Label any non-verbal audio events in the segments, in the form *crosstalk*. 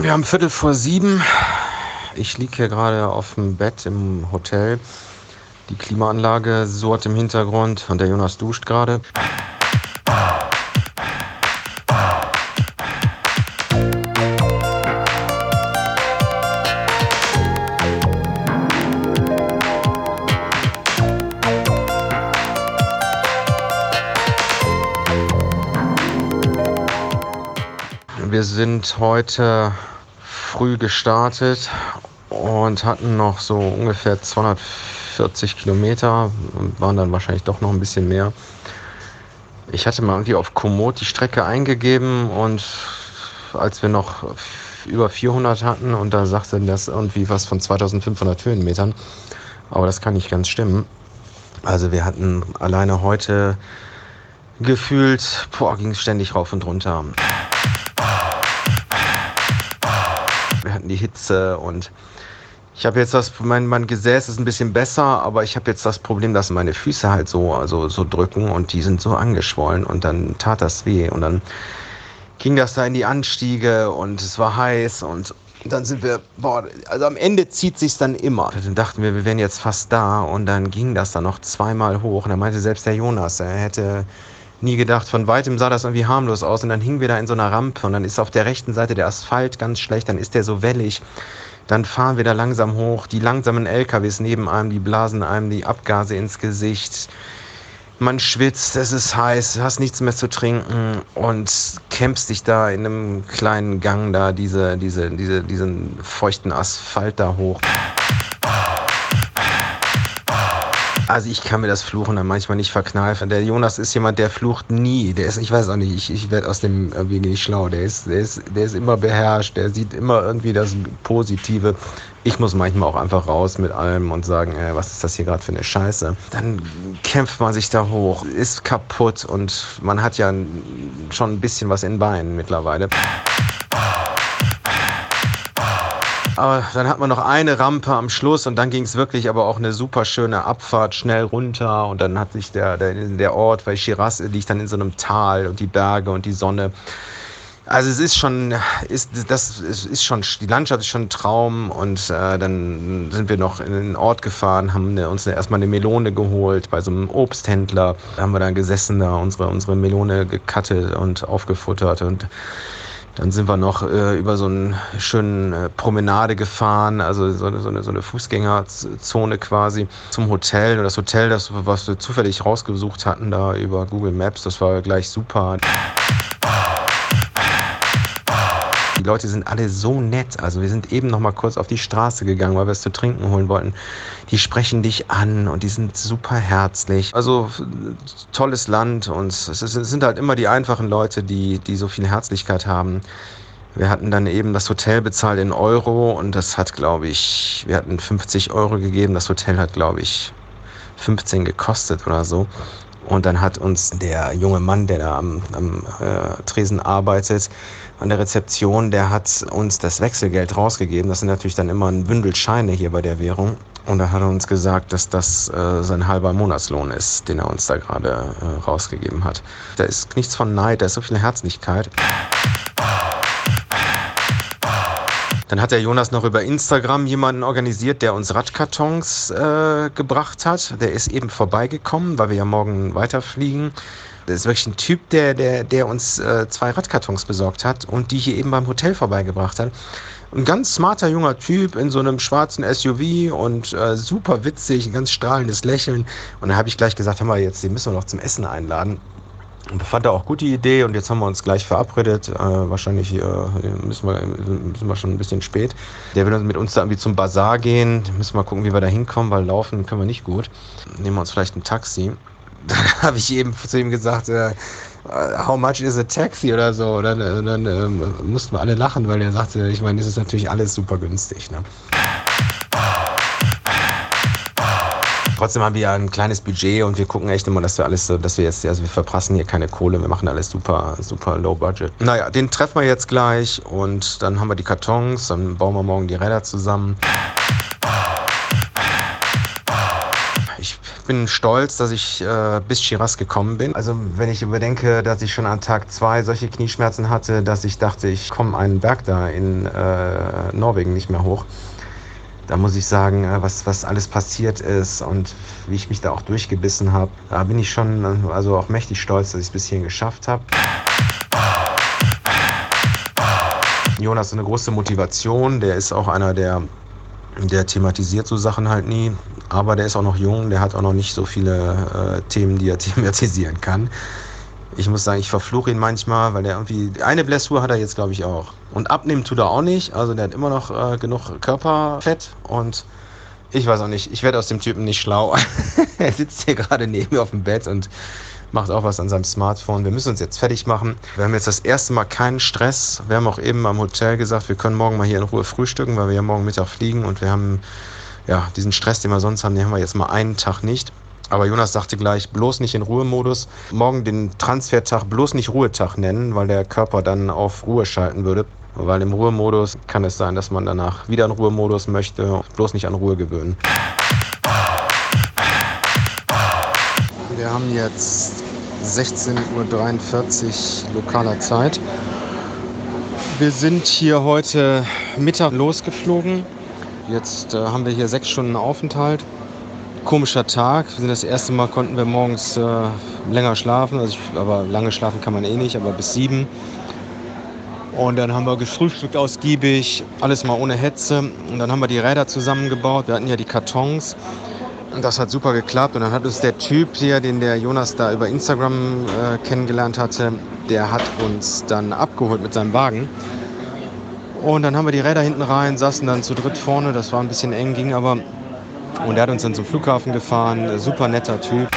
Wir haben Viertel vor sieben. Ich liege hier gerade auf dem Bett im Hotel. Die Klimaanlage surrt im Hintergrund und der Jonas duscht gerade. Wir sind heute früh gestartet und hatten noch so ungefähr 240 Kilometer und waren dann wahrscheinlich doch noch ein bisschen mehr. Ich hatte mal irgendwie auf Komoot die Strecke eingegeben und als wir noch über 400 hatten und da sagte das irgendwie was von 2500 Höhenmetern. Aber das kann nicht ganz stimmen. Also wir hatten alleine heute gefühlt, boah, ging es ständig rauf und runter. Hatten die Hitze und ich habe jetzt das, mein, mein Gesäß ist ein bisschen besser, aber ich habe jetzt das Problem, dass meine Füße halt so, also so drücken und die sind so angeschwollen und dann tat das weh und dann ging das da in die Anstiege und es war heiß und dann sind wir, boah, also am Ende zieht sich's dann immer. Dann dachten wir, wir wären jetzt fast da und dann ging das dann noch zweimal hoch und dann meinte selbst der Jonas, er hätte nie gedacht. Von weitem sah das irgendwie harmlos aus und dann hingen wir da in so einer Rampe und dann ist auf der rechten Seite der Asphalt ganz schlecht, dann ist der so wellig. Dann fahren wir da langsam hoch. Die langsamen LKWs neben einem, die blasen einem die Abgase ins Gesicht. Man schwitzt, es ist heiß, hast nichts mehr zu trinken und kämpfst dich da in einem kleinen Gang da diese, diese, diese, diesen feuchten Asphalt da hoch. Also ich kann mir das Fluchen dann manchmal nicht verkneifen. Der Jonas ist jemand, der flucht nie. Der ist, ich weiß auch nicht, ich, ich werde aus dem irgendwie nicht schlau. Der ist, der ist, der ist immer beherrscht. Der sieht immer irgendwie das Positive. Ich muss manchmal auch einfach raus mit allem und sagen, äh, was ist das hier gerade für eine Scheiße. Dann kämpft man sich da hoch, ist kaputt und man hat ja schon ein bisschen was in Beinen mittlerweile. Aber dann hat man noch eine Rampe am Schluss und dann ging es wirklich aber auch eine super schöne Abfahrt schnell runter und dann hat sich der, der, der Ort, weil Shiraz liegt dann in so einem Tal und die Berge und die Sonne. Also es ist schon, ist, das ist schon, die Landschaft ist schon ein Traum und äh, dann sind wir noch in den Ort gefahren, haben eine, uns erstmal eine Melone geholt bei so einem Obsthändler. Da haben wir dann gesessen, da unsere, unsere Melone gekattet und aufgefuttert und dann sind wir noch äh, über so eine schöne äh, Promenade gefahren, also so eine, so, eine, so eine Fußgängerzone quasi zum Hotel. Und das Hotel, das, was wir zufällig rausgesucht hatten, da über Google Maps, das war gleich super. Leute sind alle so nett. Also wir sind eben noch mal kurz auf die Straße gegangen, weil wir es zu trinken holen wollten. Die sprechen dich an und die sind super herzlich. Also tolles Land und es sind halt immer die einfachen Leute, die, die so viel Herzlichkeit haben. Wir hatten dann eben das Hotel bezahlt in Euro und das hat, glaube ich, wir hatten 50 Euro gegeben. Das Hotel hat, glaube ich, 15 gekostet oder so. Und dann hat uns der junge Mann, der da am, am äh, Tresen arbeitet, an der Rezeption, der hat uns das Wechselgeld rausgegeben. Das sind natürlich dann immer ein Bündel Scheine hier bei der Währung. Und da hat er uns gesagt, dass das äh, sein halber Monatslohn ist, den er uns da gerade äh, rausgegeben hat. Da ist nichts von Neid, da ist so viel Herzlichkeit. Dann hat der Jonas noch über Instagram jemanden organisiert, der uns Radkartons äh, gebracht hat. Der ist eben vorbeigekommen, weil wir ja morgen weiterfliegen. Das ist wirklich ein Typ, der, der, der uns äh, zwei Radkartons besorgt hat und die hier eben beim Hotel vorbeigebracht hat. Ein ganz smarter junger Typ in so einem schwarzen SUV und äh, super witzig, ein ganz strahlendes Lächeln. Und da habe ich gleich gesagt, hör mal, jetzt, den müssen wir noch zum Essen einladen. Fand er auch gut die Idee und jetzt haben wir uns gleich verabredet. Äh, wahrscheinlich äh, müssen, wir, sind wir schon ein bisschen spät. Der will mit uns da irgendwie zum Bazar gehen. Müssen wir gucken, wie wir da hinkommen, weil laufen können wir nicht gut. Nehmen wir uns vielleicht ein Taxi. *laughs* Dann habe ich eben zu ihm gesagt, äh, how much is a taxi oder so. Und dann, dann ähm, mussten wir alle lachen, weil er sagte, ich meine, das ist natürlich alles super günstig. Ne? Trotzdem haben wir ja ein kleines Budget und wir gucken echt immer, dass wir alles, dass wir jetzt, also wir verprassen hier keine Kohle, wir machen alles super, super low budget. Naja, den treffen wir jetzt gleich und dann haben wir die Kartons, dann bauen wir morgen die Räder zusammen. Ich bin stolz, dass ich äh, bis Shiraz gekommen bin. Also wenn ich überdenke, dass ich schon an Tag zwei solche Knieschmerzen hatte, dass ich dachte, ich komme einen Berg da in äh, Norwegen nicht mehr hoch. Da muss ich sagen, äh, was, was alles passiert ist und wie ich mich da auch durchgebissen habe, da bin ich schon äh, also auch mächtig stolz, dass ich es bis hierhin geschafft habe. Jonas ist eine große Motivation. Der ist auch einer, der, der thematisiert so Sachen halt nie. Aber der ist auch noch jung, der hat auch noch nicht so viele äh, Themen, die er *laughs* thematisieren kann. Ich muss sagen, ich verfluche ihn manchmal, weil der irgendwie. Eine Blessur hat er jetzt, glaube ich, auch. Und abnehmen tut er auch nicht. Also der hat immer noch äh, genug Körperfett und ich weiß auch nicht. Ich werde aus dem Typen nicht schlau. *laughs* er sitzt hier gerade neben mir auf dem Bett und macht auch was an seinem Smartphone. Wir müssen uns jetzt fertig machen. Wir haben jetzt das erste Mal keinen Stress. Wir haben auch eben am Hotel gesagt, wir können morgen mal hier in Ruhe frühstücken, weil wir ja morgen Mittag fliegen und wir haben ja diesen Stress, den wir sonst haben, den haben wir jetzt mal einen Tag nicht. Aber Jonas sagte gleich, bloß nicht in Ruhemodus. Morgen den Transfertag bloß nicht Ruhetag nennen, weil der Körper dann auf Ruhe schalten würde. Weil im Ruhemodus kann es sein, dass man danach wieder in Ruhemodus möchte. Bloß nicht an Ruhe gewöhnen. Wir haben jetzt 16.43 Uhr lokaler Zeit. Wir sind hier heute Mittag losgeflogen. Jetzt äh, haben wir hier sechs Stunden Aufenthalt. Komischer Tag. Wir sind das erste Mal konnten wir morgens äh, länger schlafen. Also ich, aber lange schlafen kann man eh nicht, aber bis sieben. Und dann haben wir gefrühstückt ausgiebig, alles mal ohne Hetze. Und dann haben wir die Räder zusammengebaut. Wir hatten ja die Kartons. Und das hat super geklappt. Und dann hat uns der Typ hier, den der Jonas da über Instagram äh, kennengelernt hatte, der hat uns dann abgeholt mit seinem Wagen. Und dann haben wir die Räder hinten rein, saßen dann zu dritt vorne. Das war ein bisschen eng, ging aber. Und er hat uns dann zum Flughafen gefahren. Super netter Typ.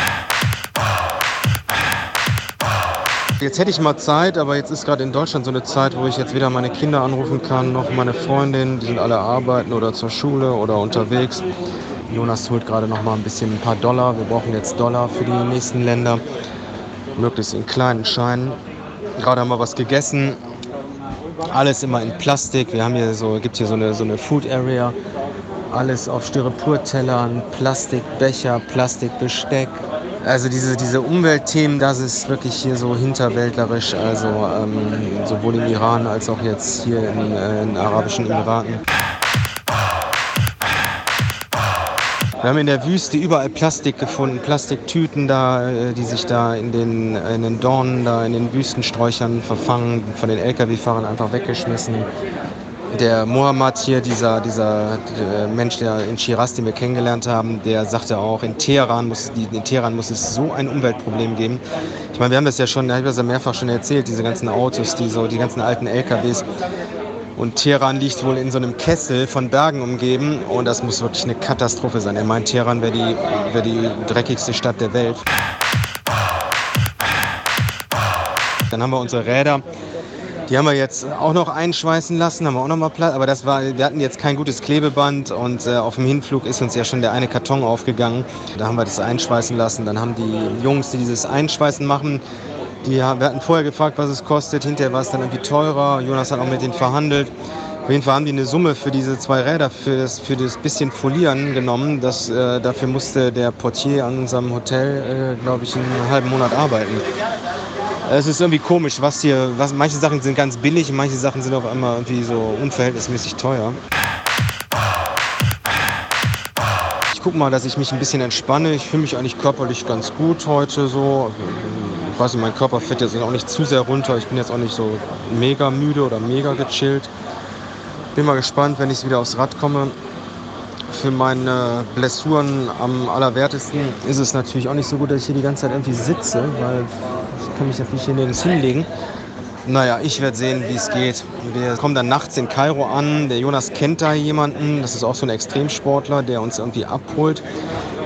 Jetzt hätte ich mal Zeit, aber jetzt ist gerade in Deutschland so eine Zeit, wo ich jetzt weder meine Kinder anrufen kann, noch meine Freundin. Die sind alle arbeiten oder zur Schule oder unterwegs. Jonas holt gerade noch mal ein bisschen ein paar Dollar. Wir brauchen jetzt Dollar für die nächsten Länder. Möglichst in kleinen Scheinen. Gerade haben wir was gegessen. Alles immer in Plastik. Wir haben hier so, gibt hier so eine, so eine Food Area. Alles auf Styroportellern, Plastikbecher, Plastikbestick. Also diese, diese Umweltthemen, das ist wirklich hier so hinterwäldlerisch. Also ähm, sowohl im Iran als auch jetzt hier in, äh, in arabischen Emiraten. Wir haben in der Wüste überall Plastik gefunden, Plastiktüten da, äh, die sich da in den, in den Dornen, da in den Wüstensträuchern verfangen, von den Lkw-Fahrern einfach weggeschmissen. Der Mohammed hier, dieser, dieser äh, Mensch, der in Shiraz, den wir kennengelernt haben, der sagte auch, in Teheran muss, in Teheran muss es so ein Umweltproblem geben. Ich meine, wir haben das ja schon, ich habe das ja mehrfach schon erzählt, diese ganzen Autos, die so, die ganzen alten LKWs, und Teheran liegt wohl in so einem Kessel von Bergen umgeben und das muss wirklich eine Katastrophe sein. Er meint, Teheran wäre die, wär die dreckigste Stadt der Welt. Dann haben wir unsere Räder. Die haben wir jetzt auch noch einschweißen lassen, haben wir auch noch mal Platz. Aber das war, wir hatten jetzt kein gutes Klebeband und äh, auf dem Hinflug ist uns ja schon der eine Karton aufgegangen. Da haben wir das einschweißen lassen. Dann haben die Jungs, die dieses Einschweißen machen, die, wir hatten vorher gefragt, was es kostet. Hinterher war es dann irgendwie teurer. Jonas hat auch mit denen verhandelt. Auf jeden Fall haben die eine Summe für diese zwei Räder, für das, für das bisschen Folieren genommen. Das, äh, dafür musste der Portier an unserem Hotel, äh, glaube ich, einen halben Monat arbeiten. Es ist irgendwie komisch, was hier, was, manche Sachen sind ganz billig manche Sachen sind auf einmal irgendwie so unverhältnismäßig teuer. Ich gucke mal, dass ich mich ein bisschen entspanne. Ich fühle mich eigentlich körperlich ganz gut heute so ich weiß nicht, mein Körper fährt jetzt auch nicht zu sehr runter. Ich bin jetzt auch nicht so mega müde oder mega gechillt. Bin mal gespannt, wenn ich wieder aufs Rad komme. Für meine Blessuren am allerwertesten ist es natürlich auch nicht so gut, dass ich hier die ganze Zeit irgendwie sitze, weil ich kann mich natürlich hier nirgends hinlegen. Naja, ich werde sehen, wie es geht. Wir kommen dann nachts in Kairo an. Der Jonas kennt da jemanden. Das ist auch so ein Extremsportler, der uns irgendwie abholt.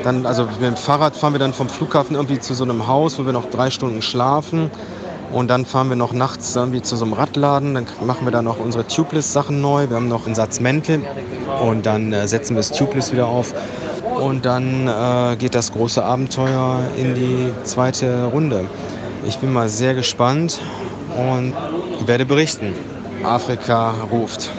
Dann, also mit dem Fahrrad fahren wir dann vom Flughafen irgendwie zu so einem Haus, wo wir noch drei Stunden schlafen. Und dann fahren wir noch nachts irgendwie zu so einem Radladen. Dann machen wir da noch unsere Tubeless-Sachen neu. Wir haben noch einen Satz Mäntel. Und dann äh, setzen wir das Tubeless wieder auf. Und dann äh, geht das große Abenteuer in die zweite Runde. Ich bin mal sehr gespannt und werde berichten. Afrika ruft.